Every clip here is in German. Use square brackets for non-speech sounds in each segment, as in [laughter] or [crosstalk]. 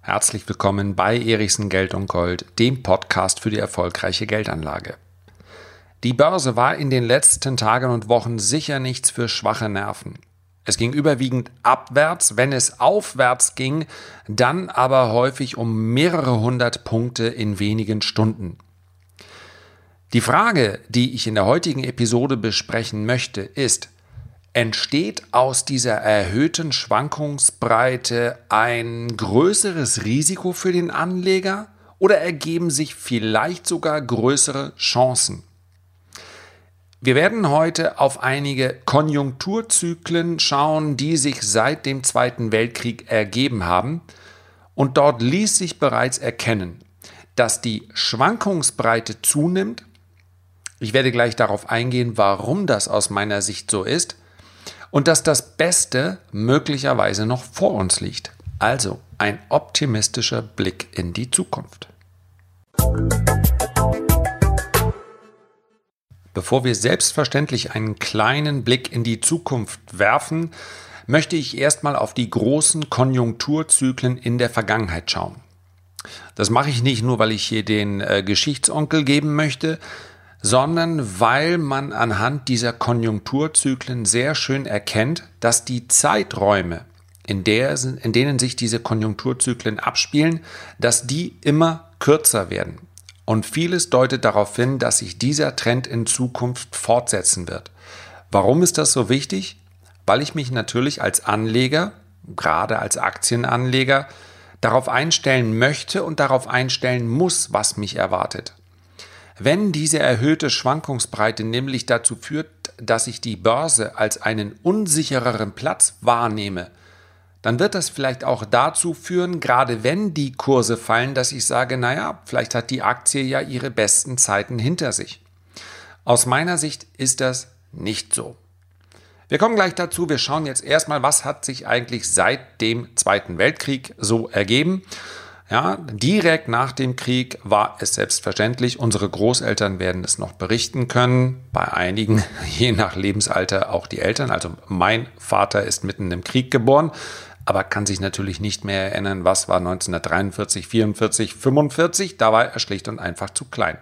Herzlich willkommen bei Erichsen Geld und Gold, dem Podcast für die erfolgreiche Geldanlage. Die Börse war in den letzten Tagen und Wochen sicher nichts für schwache Nerven. Es ging überwiegend abwärts, wenn es aufwärts ging, dann aber häufig um mehrere hundert Punkte in wenigen Stunden. Die Frage, die ich in der heutigen Episode besprechen möchte, ist, entsteht aus dieser erhöhten Schwankungsbreite ein größeres Risiko für den Anleger oder ergeben sich vielleicht sogar größere Chancen? Wir werden heute auf einige Konjunkturzyklen schauen, die sich seit dem Zweiten Weltkrieg ergeben haben. Und dort ließ sich bereits erkennen, dass die Schwankungsbreite zunimmt. Ich werde gleich darauf eingehen, warum das aus meiner Sicht so ist. Und dass das Beste möglicherweise noch vor uns liegt. Also ein optimistischer Blick in die Zukunft. Bevor wir selbstverständlich einen kleinen Blick in die Zukunft werfen, möchte ich erstmal auf die großen Konjunkturzyklen in der Vergangenheit schauen. Das mache ich nicht nur, weil ich hier den äh, Geschichtsonkel geben möchte, sondern weil man anhand dieser Konjunkturzyklen sehr schön erkennt, dass die Zeiträume, in, der, in denen sich diese Konjunkturzyklen abspielen, dass die immer kürzer werden. Und vieles deutet darauf hin, dass sich dieser Trend in Zukunft fortsetzen wird. Warum ist das so wichtig? Weil ich mich natürlich als Anleger, gerade als Aktienanleger, darauf einstellen möchte und darauf einstellen muss, was mich erwartet. Wenn diese erhöhte Schwankungsbreite nämlich dazu führt, dass ich die Börse als einen unsichereren Platz wahrnehme, dann wird das vielleicht auch dazu führen, gerade wenn die Kurse fallen, dass ich sage, naja, vielleicht hat die Aktie ja ihre besten Zeiten hinter sich. Aus meiner Sicht ist das nicht so. Wir kommen gleich dazu. Wir schauen jetzt erstmal, was hat sich eigentlich seit dem Zweiten Weltkrieg so ergeben. Ja, direkt nach dem Krieg war es selbstverständlich. Unsere Großeltern werden es noch berichten können. Bei einigen, [laughs] je nach Lebensalter, auch die Eltern. Also mein Vater ist mitten im Krieg geboren aber kann sich natürlich nicht mehr erinnern, was war 1943, 44, 45. Da war er schlicht und einfach zu klein.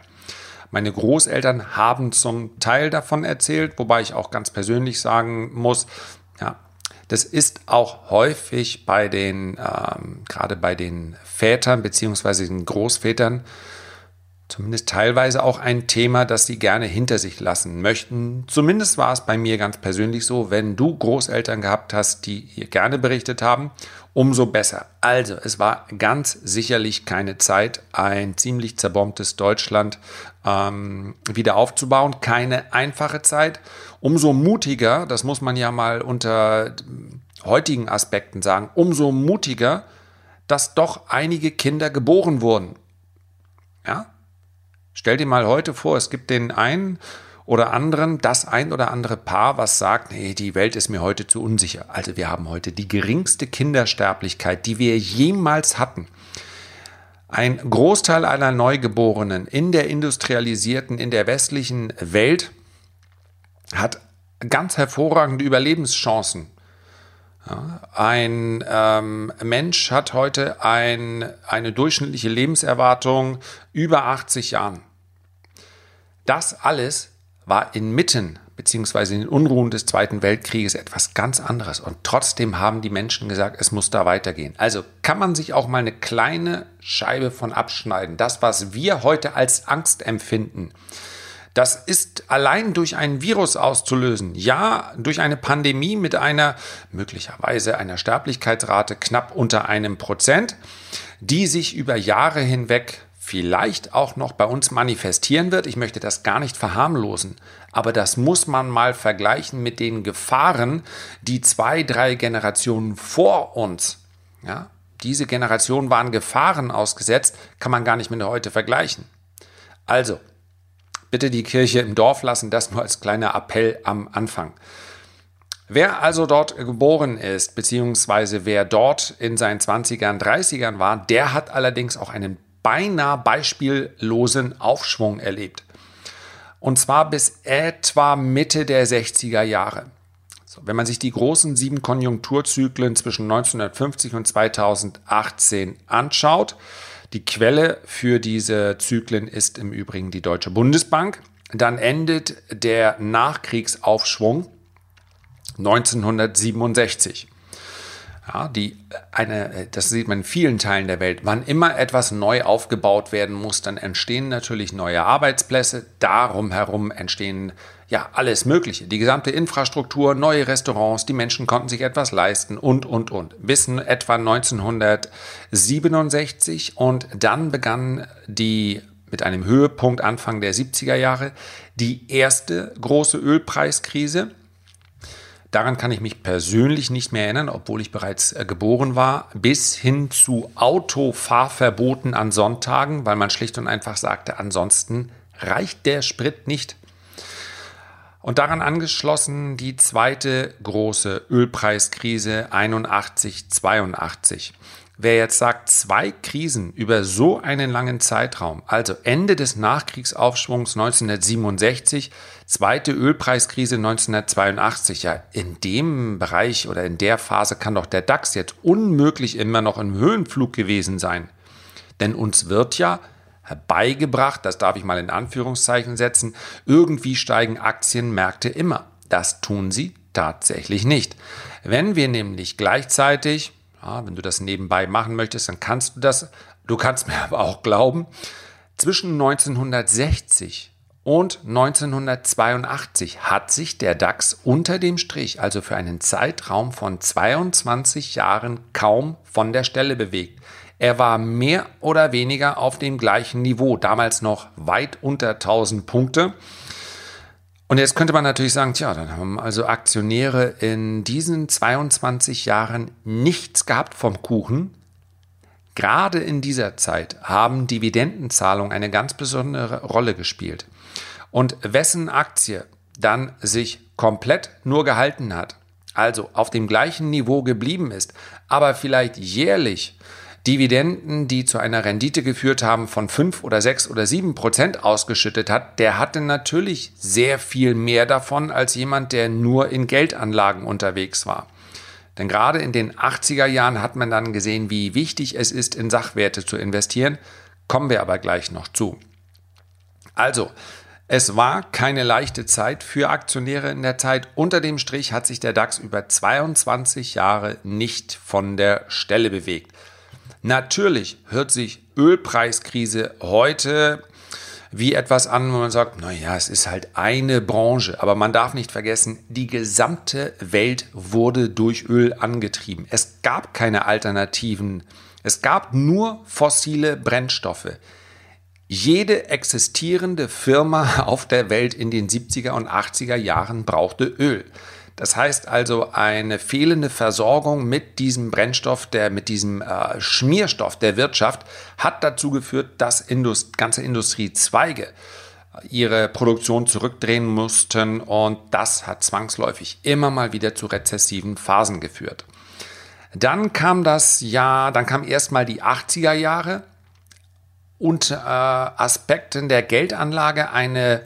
Meine Großeltern haben zum Teil davon erzählt, wobei ich auch ganz persönlich sagen muss, ja, das ist auch häufig bei den, ähm, gerade bei den Vätern beziehungsweise den Großvätern, zumindest teilweise auch ein Thema, das sie gerne hinter sich lassen möchten. Zumindest war es bei mir ganz persönlich so, wenn du Großeltern gehabt hast, die hier gerne berichtet haben, umso besser. Also, es war ganz sicherlich keine Zeit, ein ziemlich zerbombtes Deutschland ähm, wieder aufzubauen. Keine einfache Zeit. Umso mutiger, das muss man ja mal unter heutigen Aspekten sagen, umso mutiger, dass doch einige Kinder geboren wurden. Ja, Stell dir mal heute vor, es gibt den einen oder anderen, das ein oder andere Paar, was sagt, nee, die Welt ist mir heute zu unsicher. Also wir haben heute die geringste Kindersterblichkeit, die wir jemals hatten. Ein Großteil aller Neugeborenen in der industrialisierten, in der westlichen Welt hat ganz hervorragende Überlebenschancen. Ja, ein ähm, Mensch hat heute ein, eine durchschnittliche Lebenserwartung über 80 Jahren. Das alles war inmitten beziehungsweise in den Unruhen des Zweiten Weltkrieges etwas ganz anderes. Und trotzdem haben die Menschen gesagt, es muss da weitergehen. Also kann man sich auch mal eine kleine Scheibe von abschneiden. Das, was wir heute als Angst empfinden, das ist allein durch ein Virus auszulösen. Ja, durch eine Pandemie mit einer möglicherweise einer Sterblichkeitsrate knapp unter einem Prozent, die sich über Jahre hinweg vielleicht auch noch bei uns manifestieren wird. Ich möchte das gar nicht verharmlosen, aber das muss man mal vergleichen mit den Gefahren, die zwei, drei Generationen vor uns, ja, diese Generationen waren Gefahren ausgesetzt, kann man gar nicht mit heute vergleichen. Also, bitte die Kirche im Dorf lassen, das nur als kleiner Appell am Anfang. Wer also dort geboren ist, beziehungsweise wer dort in seinen 20ern, 30ern war, der hat allerdings auch einen beinahe beispiellosen Aufschwung erlebt. Und zwar bis etwa Mitte der 60er Jahre. So, Wenn man sich die großen sieben Konjunkturzyklen zwischen 1950 und 2018 anschaut, die Quelle für diese Zyklen ist im Übrigen die Deutsche Bundesbank, dann endet der Nachkriegsaufschwung 1967. Ja, die eine, das sieht man in vielen Teilen der Welt. Wann immer etwas neu aufgebaut werden muss, dann entstehen natürlich neue Arbeitsplätze. Darum herum entstehen ja alles Mögliche. Die gesamte Infrastruktur, neue Restaurants, die Menschen konnten sich etwas leisten und, und, und. Bis etwa 1967 und dann begann die mit einem Höhepunkt Anfang der 70er Jahre die erste große Ölpreiskrise Daran kann ich mich persönlich nicht mehr erinnern, obwohl ich bereits äh, geboren war, bis hin zu Autofahrverboten an Sonntagen, weil man schlicht und einfach sagte, ansonsten reicht der Sprit nicht. Und daran angeschlossen die zweite große Ölpreiskrise 81-82. Wer jetzt sagt, zwei Krisen über so einen langen Zeitraum, also Ende des Nachkriegsaufschwungs 1967, zweite Ölpreiskrise 1982, ja, in dem Bereich oder in der Phase kann doch der DAX jetzt unmöglich immer noch im Höhenflug gewesen sein. Denn uns wird ja herbeigebracht, das darf ich mal in Anführungszeichen setzen, irgendwie steigen Aktienmärkte immer. Das tun sie tatsächlich nicht. Wenn wir nämlich gleichzeitig ja, wenn du das nebenbei machen möchtest, dann kannst du das. Du kannst mir [laughs] aber auch glauben, zwischen 1960 und 1982 hat sich der DAX unter dem Strich, also für einen Zeitraum von 22 Jahren, kaum von der Stelle bewegt. Er war mehr oder weniger auf dem gleichen Niveau, damals noch weit unter 1000 Punkte. Und jetzt könnte man natürlich sagen, tja, dann haben also Aktionäre in diesen 22 Jahren nichts gehabt vom Kuchen. Gerade in dieser Zeit haben Dividendenzahlungen eine ganz besondere Rolle gespielt. Und wessen Aktie dann sich komplett nur gehalten hat, also auf dem gleichen Niveau geblieben ist, aber vielleicht jährlich Dividenden, die zu einer Rendite geführt haben von 5 oder 6 oder 7 Prozent ausgeschüttet hat, der hatte natürlich sehr viel mehr davon als jemand, der nur in Geldanlagen unterwegs war. Denn gerade in den 80er Jahren hat man dann gesehen, wie wichtig es ist, in Sachwerte zu investieren. Kommen wir aber gleich noch zu. Also, es war keine leichte Zeit für Aktionäre in der Zeit. Unter dem Strich hat sich der DAX über 22 Jahre nicht von der Stelle bewegt. Natürlich hört sich Ölpreiskrise heute wie etwas an, wo man sagt, naja, es ist halt eine Branche. Aber man darf nicht vergessen, die gesamte Welt wurde durch Öl angetrieben. Es gab keine Alternativen. Es gab nur fossile Brennstoffe. Jede existierende Firma [laughs] auf der Welt in den 70er und 80er Jahren brauchte Öl. Das heißt also, eine fehlende Versorgung mit diesem Brennstoff, der, mit diesem äh, Schmierstoff der Wirtschaft, hat dazu geführt, dass Indust ganze Industriezweige ihre Produktion zurückdrehen mussten und das hat zwangsläufig immer mal wieder zu rezessiven Phasen geführt. Dann kam das Jahr, dann kam erstmal die 80er Jahre und äh, Aspekten der Geldanlage eine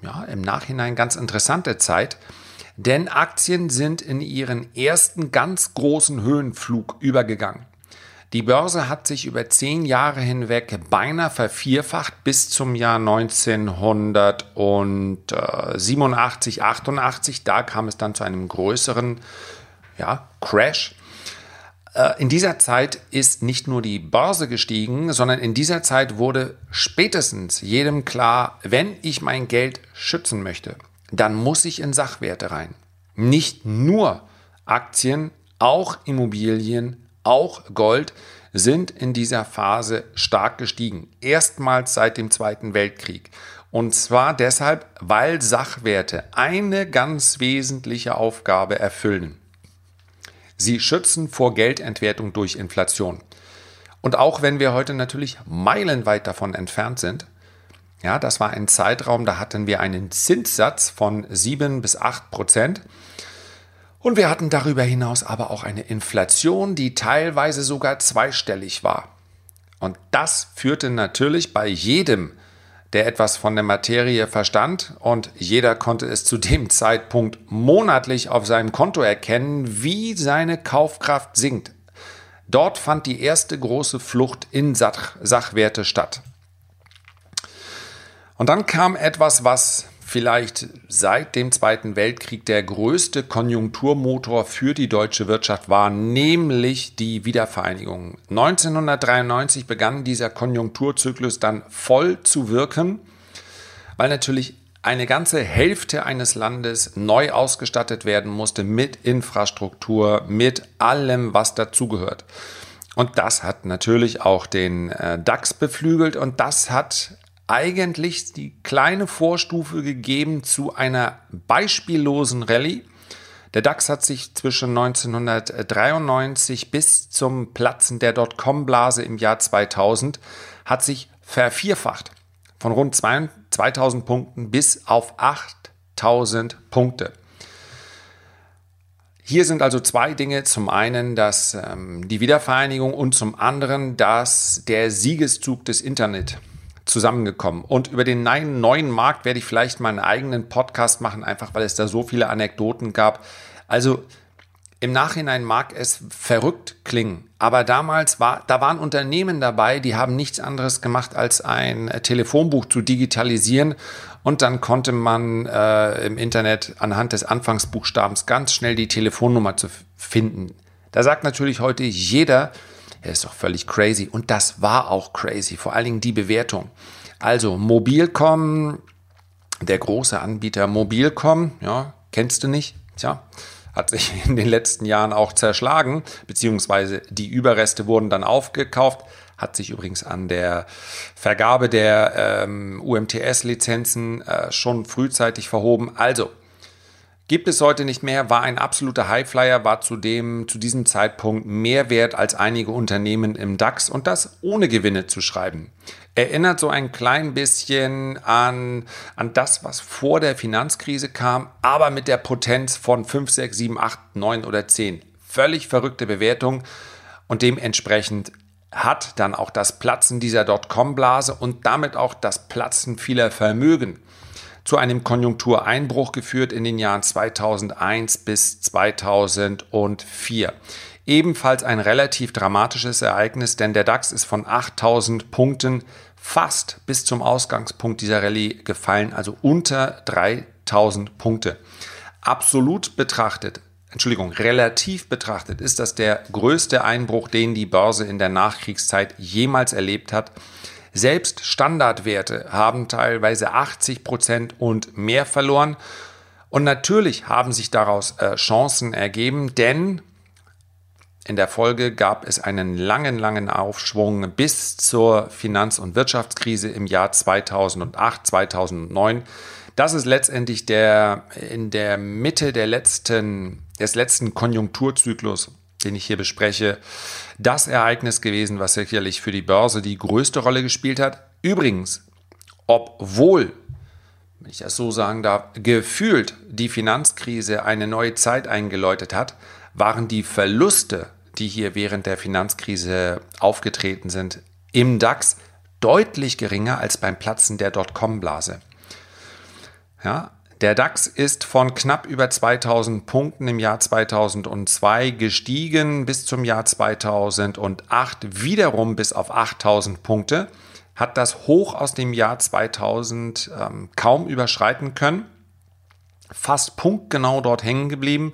ja, im Nachhinein ganz interessante Zeit. Denn Aktien sind in ihren ersten ganz großen Höhenflug übergegangen. Die Börse hat sich über zehn Jahre hinweg beinahe vervierfacht bis zum Jahr 1987, 88. Da kam es dann zu einem größeren ja, Crash. Äh, in dieser Zeit ist nicht nur die Börse gestiegen, sondern in dieser Zeit wurde spätestens jedem klar, wenn ich mein Geld schützen möchte, dann muss ich in Sachwerte rein. Nicht nur Aktien, auch Immobilien, auch Gold sind in dieser Phase stark gestiegen. Erstmals seit dem Zweiten Weltkrieg. Und zwar deshalb, weil Sachwerte eine ganz wesentliche Aufgabe erfüllen. Sie schützen vor Geldentwertung durch Inflation. Und auch wenn wir heute natürlich meilenweit davon entfernt sind, ja, das war ein Zeitraum, da hatten wir einen Zinssatz von 7 bis 8 Prozent. Und wir hatten darüber hinaus aber auch eine Inflation, die teilweise sogar zweistellig war. Und das führte natürlich bei jedem, der etwas von der Materie verstand und jeder konnte es zu dem [laughs] Zeitpunkt monatlich auf seinem Konto erkennen, wie seine Kaufkraft sinkt. Dort fand die erste große Flucht in Sach Sachwerte statt. Und dann kam etwas, was vielleicht seit dem Zweiten Weltkrieg der größte Konjunkturmotor für die deutsche Wirtschaft war, nämlich die Wiedervereinigung. 1993 begann dieser Konjunkturzyklus dann voll zu wirken, weil natürlich eine ganze Hälfte eines Landes neu ausgestattet werden musste mit Infrastruktur, mit allem, was dazugehört. Und das hat natürlich auch den äh, DAX beflügelt und das hat eigentlich die kleine Vorstufe gegeben zu einer beispiellosen Rallye. Der DAX hat sich zwischen 1993 bis zum Platzen der Dotcom-Blase im Jahr 2000 hat sich vervierfacht. Von rund 2000 Punkten bis auf 8000 Punkte. Hier sind also zwei Dinge. Zum einen dass ähm, die Wiedervereinigung und zum anderen dass der Siegeszug des Internet zusammengekommen. Und über den neuen Markt werde ich vielleicht mal einen eigenen Podcast machen, einfach weil es da so viele Anekdoten gab. Also im Nachhinein mag es verrückt klingen, aber damals war, da waren Unternehmen dabei, die haben nichts anderes gemacht, als ein Telefonbuch zu digitalisieren und dann konnte man äh, im Internet anhand des Anfangsbuchstabens ganz schnell die Telefonnummer zu finden. Da sagt natürlich heute jeder, er ist doch völlig crazy. Und das war auch crazy, vor allen Dingen die Bewertung. Also Mobilcom, der große Anbieter Mobilcom, ja, kennst du nicht? Tja, hat sich [laughs] in den letzten Jahren auch zerschlagen, beziehungsweise die Überreste wurden dann aufgekauft, hat sich übrigens an der Vergabe der ähm, UMTS-Lizenzen äh, schon frühzeitig verhoben. Also, Gibt es heute nicht mehr, war ein absoluter Highflyer, war zudem zu diesem Zeitpunkt mehr wert als einige Unternehmen im DAX und das ohne Gewinne zu schreiben. Erinnert so ein klein bisschen an, an das, was vor der Finanzkrise kam, aber mit der Potenz von 5, 6, 7, 8, 9 oder 10. Völlig verrückte Bewertung und dementsprechend hat dann auch das Platzen dieser Dotcom-Blase und damit auch das Platzen vieler Vermögen zu einem Konjunktureinbruch geführt in den Jahren 2001 bis 2004. Ebenfalls ein relativ dramatisches Ereignis, denn der DAX ist von 8000 Punkten fast bis zum Ausgangspunkt dieser Rallye gefallen, also unter 3000 Punkte. Absolut betrachtet, Entschuldigung, relativ betrachtet ist das der größte Einbruch, den die Börse in der Nachkriegszeit jemals erlebt hat. Selbst Standardwerte haben teilweise 80 Prozent und mehr verloren. Und natürlich haben sich daraus äh, Chancen ergeben, denn in der Folge gab es einen langen, langen Aufschwung bis zur Finanz- und Wirtschaftskrise im Jahr 2008, 2009. Das ist letztendlich der, in der Mitte der letzten, des letzten Konjunkturzyklus den ich hier bespreche, das Ereignis gewesen, was sicherlich für die Börse die größte Rolle gespielt hat. Übrigens, obwohl, wenn ich das so sagen darf, gefühlt die Finanzkrise eine neue Zeit eingeläutet hat, waren die Verluste, die hier während der Finanzkrise aufgetreten sind, im DAX deutlich geringer als beim Platzen der Dotcom-Blase. Ja, der DAX ist von knapp über 2000 Punkten im Jahr 2002 gestiegen bis zum Jahr 2008 wiederum bis auf 8000 Punkte, hat das Hoch aus dem Jahr 2000 ähm, kaum überschreiten können, fast punktgenau dort hängen geblieben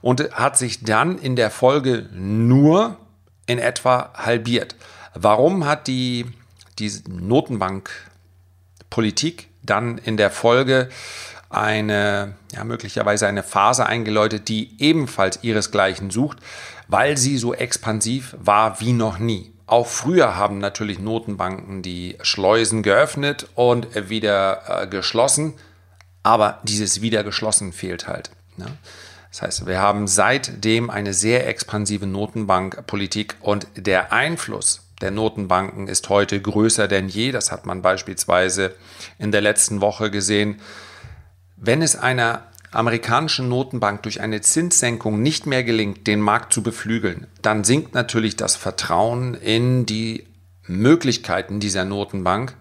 und hat sich dann in der Folge nur in etwa halbiert. Warum hat die, die Notenbankpolitik dann in der Folge eine, ja, möglicherweise eine Phase eingeläutet, die ebenfalls ihresgleichen sucht, weil sie so expansiv war wie noch nie. Auch früher haben natürlich Notenbanken die Schleusen geöffnet und wieder äh, geschlossen, aber dieses wieder geschlossen fehlt halt. Ne? Das heißt, wir haben seitdem eine sehr expansive Notenbankpolitik und der Einfluss der Notenbanken ist heute größer denn je. Das hat man beispielsweise in der letzten Woche gesehen wenn es einer amerikanischen Notenbank durch eine Zinssenkung nicht mehr gelingt, den Markt zu beflügeln, dann sinkt natürlich das Vertrauen in die Möglichkeiten dieser Notenbank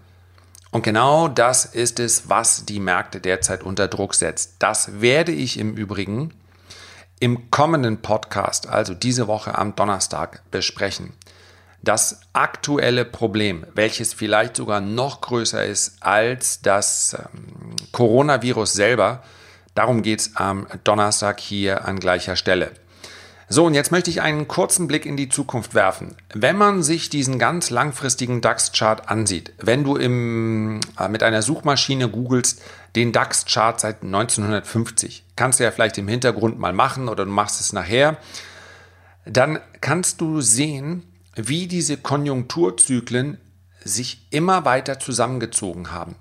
Und genau das ist es, was die Märkte derzeit unter Druck setzt. Das werde ich im Übrigen im kommenden Podcast, also diese Woche am Donnerstag, besprechen. Das aktuelle Problem, welches vielleicht sogar noch größer ist als das ähm, Coronavirus selber, darum geht es am Donnerstag hier an gleicher Stelle. So, und jetzt möchte ich einen kurzen Blick in die Zukunft werfen. Wenn man sich diesen ganz langfristigen DAX-Chart ansieht, wenn du im, äh, mit einer Suchmaschine googelst, den DAX-Chart seit 1950, kannst du ja vielleicht im Hintergrund mal machen oder du machst es nachher, dann kannst du sehen, wie diese Konjunkturzyklen sich immer weiter zusammengezogen haben.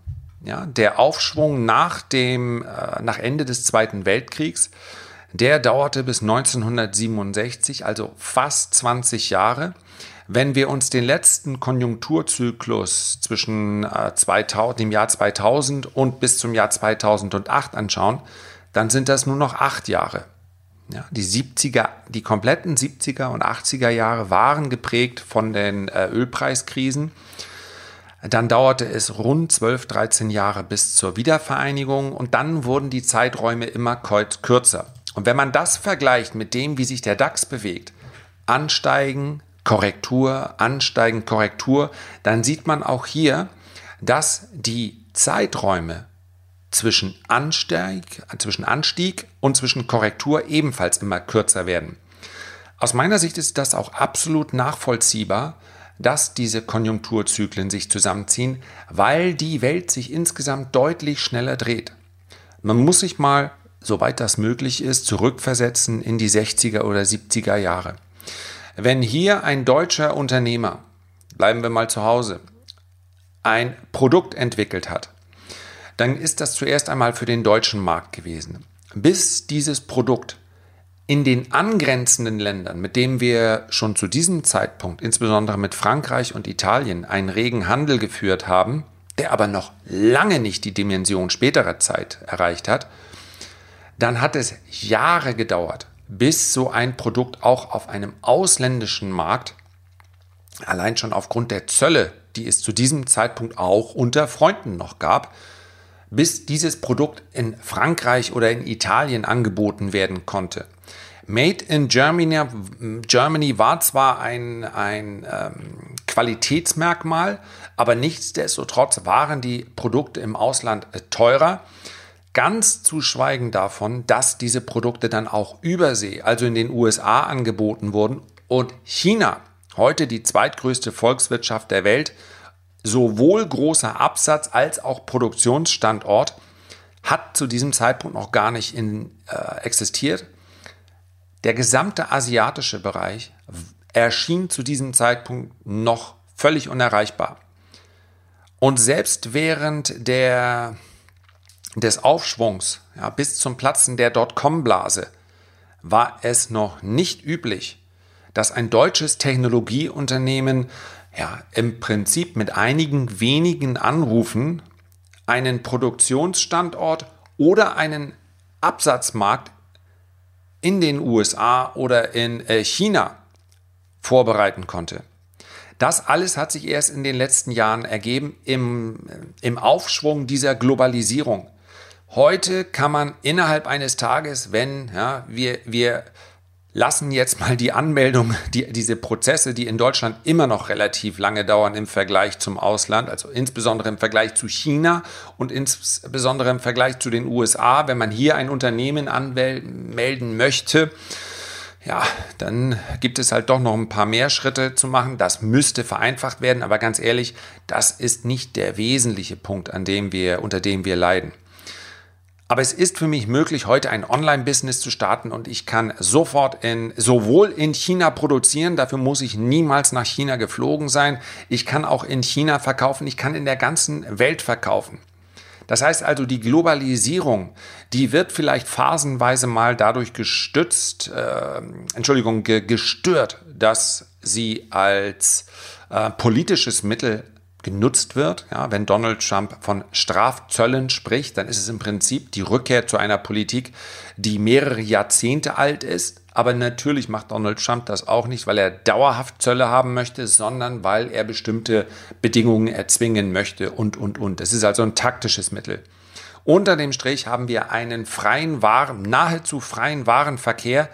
Ja, der Aufschwung nach, dem, äh, nach Ende des Zweiten Weltkriegs der dauerte bis 1967, also fast 20 Jahre. Wenn wir uns den letzten Konjunkturzyklus zwischen äh, 2000, dem Jahr 2000 und bis zum Jahr 2008 anschauen, dann sind das nur noch acht Jahre. Ja, die 70er, die kompletten 70er und 80er Jahre waren geprägt von den äh, Ölpreiskrisen. Dann dauerte es rund 12, 13 Jahre bis zur Wiedervereinigung und dann wurden die Zeiträume immer kürzer. Und wenn man das vergleicht mit dem, wie sich der DAX bewegt, ansteigen, Korrektur, ansteigen, Korrektur, dann sieht man auch hier, dass die Zeiträume zwischen Anstieg, zwischen Anstieg und zwischen Korrektur ebenfalls immer kürzer werden. Aus meiner Sicht ist das auch absolut nachvollziehbar, dass diese Konjunkturzyklen sich zusammenziehen, weil die Welt sich insgesamt deutlich schneller dreht. Man muss sich mal soweit das möglich ist, zurückversetzen in die 60er oder 70er Jahre. Wenn hier ein deutscher Unternehmer, bleiben wir mal zu Hause, ein Produkt entwickelt hat, dann ist das zuerst einmal für den deutschen Markt gewesen. Bis dieses Produkt in den angrenzenden Ländern, mit denen wir schon zu diesem Zeitpunkt, insbesondere mit Frankreich und Italien, einen regen Handel geführt haben, der aber noch lange nicht die Dimension späterer Zeit erreicht hat, dann hat es Jahre gedauert, bis so ein Produkt auch auf einem ausländischen Markt, allein schon aufgrund der Zölle, die es zu diesem Zeitpunkt auch unter Freunden noch gab, bis dieses Produkt in Frankreich oder in Italien angeboten werden konnte. Made in Germany, Germany war zwar ein, ein ähm, Qualitätsmerkmal, aber nichtsdestotrotz waren die Produkte im Ausland äh, teurer. Ganz zu schweigen davon, dass diese Produkte dann auch übersee, also in den USA angeboten wurden und China, heute die zweitgrößte Volkswirtschaft der Welt, sowohl großer Absatz als auch Produktionsstandort, hat zu diesem Zeitpunkt noch gar nicht in, äh, existiert. Der gesamte asiatische Bereich erschien zu diesem Zeitpunkt noch völlig unerreichbar. Und selbst während der des Aufschwungs ja, bis zum Platzen der Dotcom-Blase war es noch nicht üblich, dass ein deutsches Technologieunternehmen ja, im Prinzip mit einigen wenigen Anrufen einen Produktionsstandort oder einen Absatzmarkt in den USA oder in äh, China vorbereiten konnte. Das alles hat sich erst in den letzten Jahren ergeben im, im Aufschwung dieser Globalisierung. Heute kann man innerhalb eines Tages, wenn ja, wir, wir lassen jetzt mal die Anmeldung, die, diese Prozesse, die in Deutschland immer noch relativ lange dauern im Vergleich zum Ausland, also insbesondere im Vergleich zu China und insbesondere im Vergleich zu den USA, wenn man hier ein Unternehmen anmelden möchte, ja, dann gibt es halt doch noch ein paar mehr Schritte zu machen. Das müsste vereinfacht werden, aber ganz ehrlich, das ist nicht der wesentliche Punkt, an dem wir, unter dem wir leiden. Aber es ist für mich möglich, heute ein Online-Business zu starten und ich kann sofort in, sowohl in China produzieren, dafür muss ich niemals nach China geflogen sein. Ich kann auch in China verkaufen, ich kann in der ganzen Welt verkaufen. Das heißt also, die Globalisierung, die wird vielleicht phasenweise mal dadurch gestützt, äh, Entschuldigung, ge gestört, dass sie als äh, politisches Mittel genutzt wird. Ja, wenn Donald Trump von Strafzöllen spricht, dann ist es im Prinzip die Rückkehr zu einer Politik, die mehrere Jahrzehnte alt ist. Aber natürlich macht Donald Trump das auch nicht, weil er dauerhaft Zölle haben möchte, sondern weil er bestimmte Bedingungen erzwingen möchte und, und, und. Es ist also ein taktisches Mittel. Unter dem Strich haben wir einen freien Waren, nahezu freien Warenverkehr,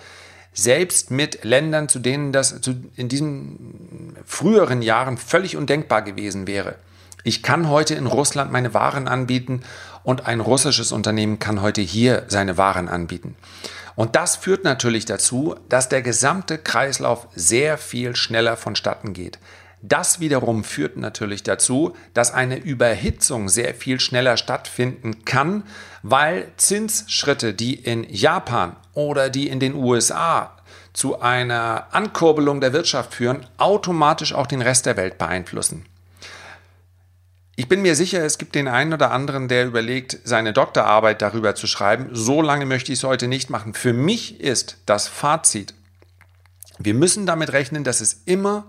selbst mit Ländern, zu denen das in diesen früheren Jahren völlig undenkbar gewesen wäre. Ich kann heute in Russland meine Waren anbieten und ein russisches Unternehmen kann heute hier seine Waren anbieten. Und das führt natürlich dazu, dass der gesamte Kreislauf sehr viel schneller vonstatten geht. Das wiederum führt natürlich dazu, dass eine Überhitzung sehr viel schneller stattfinden kann, weil Zinsschritte, die in Japan oder die in den USA zu einer Ankurbelung der Wirtschaft führen, automatisch auch den Rest der Welt beeinflussen. Ich bin mir sicher, es gibt den einen oder anderen, der überlegt, seine Doktorarbeit darüber zu schreiben. So lange möchte ich es heute nicht machen. Für mich ist das Fazit, wir müssen damit rechnen, dass es immer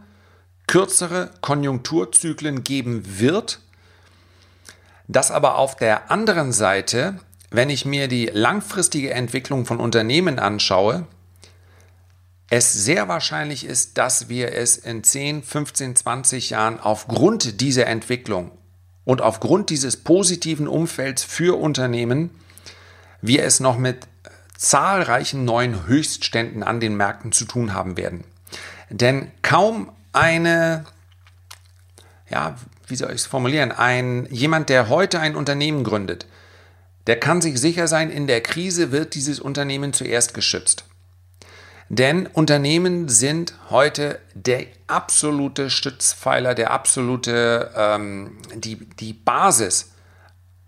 kürzere Konjunkturzyklen geben wird, dass aber auf der anderen Seite, wenn ich mir die langfristige Entwicklung von Unternehmen anschaue, es sehr wahrscheinlich ist, dass wir es in 10, 15, 20 Jahren aufgrund dieser Entwicklung und aufgrund dieses positiven Umfelds für Unternehmen, wir es noch mit zahlreichen neuen Höchstständen an den Märkten zu tun haben werden. Denn kaum eine, ja, wie soll ich es formulieren, ein, jemand, der heute ein Unternehmen gründet, der kann sich sicher sein, in der Krise wird dieses Unternehmen zuerst geschützt. Denn Unternehmen sind heute der absolute Stützpfeiler, der absolute, ähm, die, die Basis,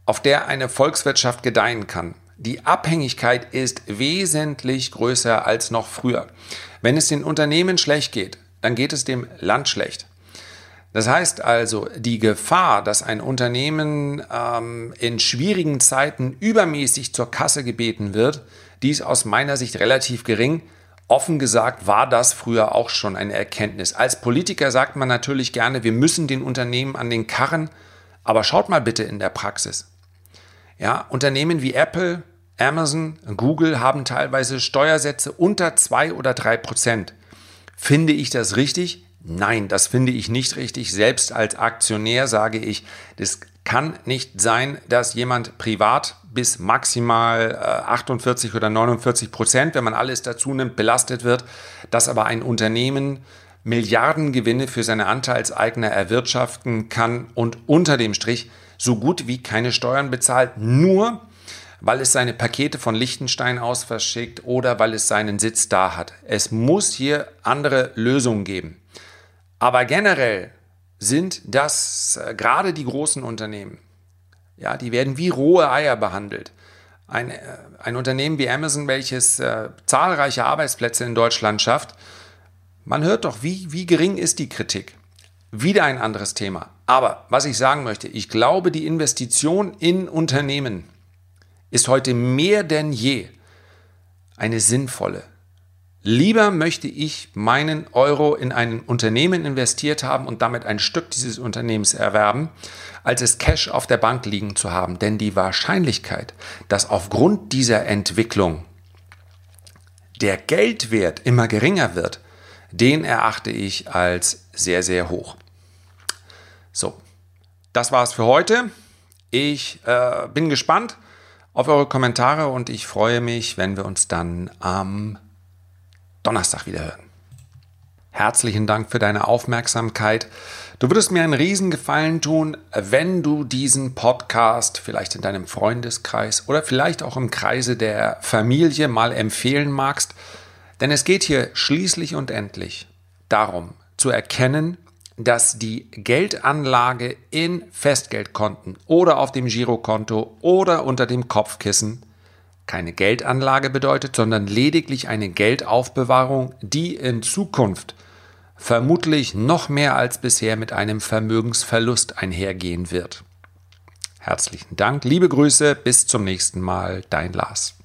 auf der eine Volkswirtschaft gedeihen kann. Die Abhängigkeit ist wesentlich größer als noch früher. Wenn es den Unternehmen schlecht geht, dann geht es dem Land schlecht. Das heißt also, die Gefahr, dass ein Unternehmen ähm, in schwierigen Zeiten übermäßig zur Kasse gebeten wird, die ist aus meiner Sicht relativ gering. Offen gesagt war das früher auch schon eine Erkenntnis. Als Politiker sagt man natürlich gerne, wir müssen den Unternehmen an den Karren, aber schaut mal bitte in der Praxis. Ja, Unternehmen wie Apple, Amazon, Google haben teilweise Steuersätze unter zwei oder drei Prozent. Finde ich das richtig? Nein, das finde ich nicht richtig. Selbst als Aktionär sage ich, das kann nicht sein, dass jemand privat bis maximal 48 äh, oder 49 Prozent, wenn man alles dazu nimmt, belastet wird, dass aber ein Unternehmen Milliardengewinne für seine Anteilseigner erwirtschaften kann und unter dem Strich so gut wie keine Steuern bezahlt, nur weil es seine Pakete von Liechtenstein aus verschickt oder weil es seinen Sitz da hat. Es muss hier andere Lösungen geben. Aber generell sind das äh, gerade die großen Unternehmen, ja, die werden wie rohe Eier behandelt. Ein, äh, ein Unternehmen wie Amazon, welches äh, zahlreiche Arbeitsplätze in Deutschland schafft, man hört doch, wie, wie gering ist die Kritik. Wieder ein anderes Thema. Aber was ich sagen möchte, ich glaube, die Investition in Unternehmen ist heute mehr denn je eine sinnvolle. Lieber möchte ich meinen Euro in ein Unternehmen investiert haben und damit ein Stück dieses Unternehmens erwerben, als es Cash auf der Bank liegen zu haben. Denn die Wahrscheinlichkeit, dass aufgrund dieser Entwicklung der Geldwert immer geringer wird, den erachte ich als sehr, sehr hoch. So, das war's für heute. Ich äh, bin gespannt, auf eure Kommentare und ich freue mich, wenn wir uns dann am Donnerstag wieder hören. Herzlichen Dank für deine Aufmerksamkeit. Du würdest mir einen Riesengefallen tun, wenn du diesen Podcast vielleicht in deinem Freundeskreis oder vielleicht auch im Kreise der Familie mal empfehlen magst. Denn es geht hier schließlich und endlich darum zu erkennen, dass die Geldanlage in Festgeldkonten oder auf dem Girokonto oder unter dem Kopfkissen keine Geldanlage bedeutet, sondern lediglich eine Geldaufbewahrung, die in Zukunft vermutlich noch mehr als bisher mit einem Vermögensverlust einhergehen wird. Herzlichen Dank, liebe Grüße, bis zum nächsten Mal, dein Lars.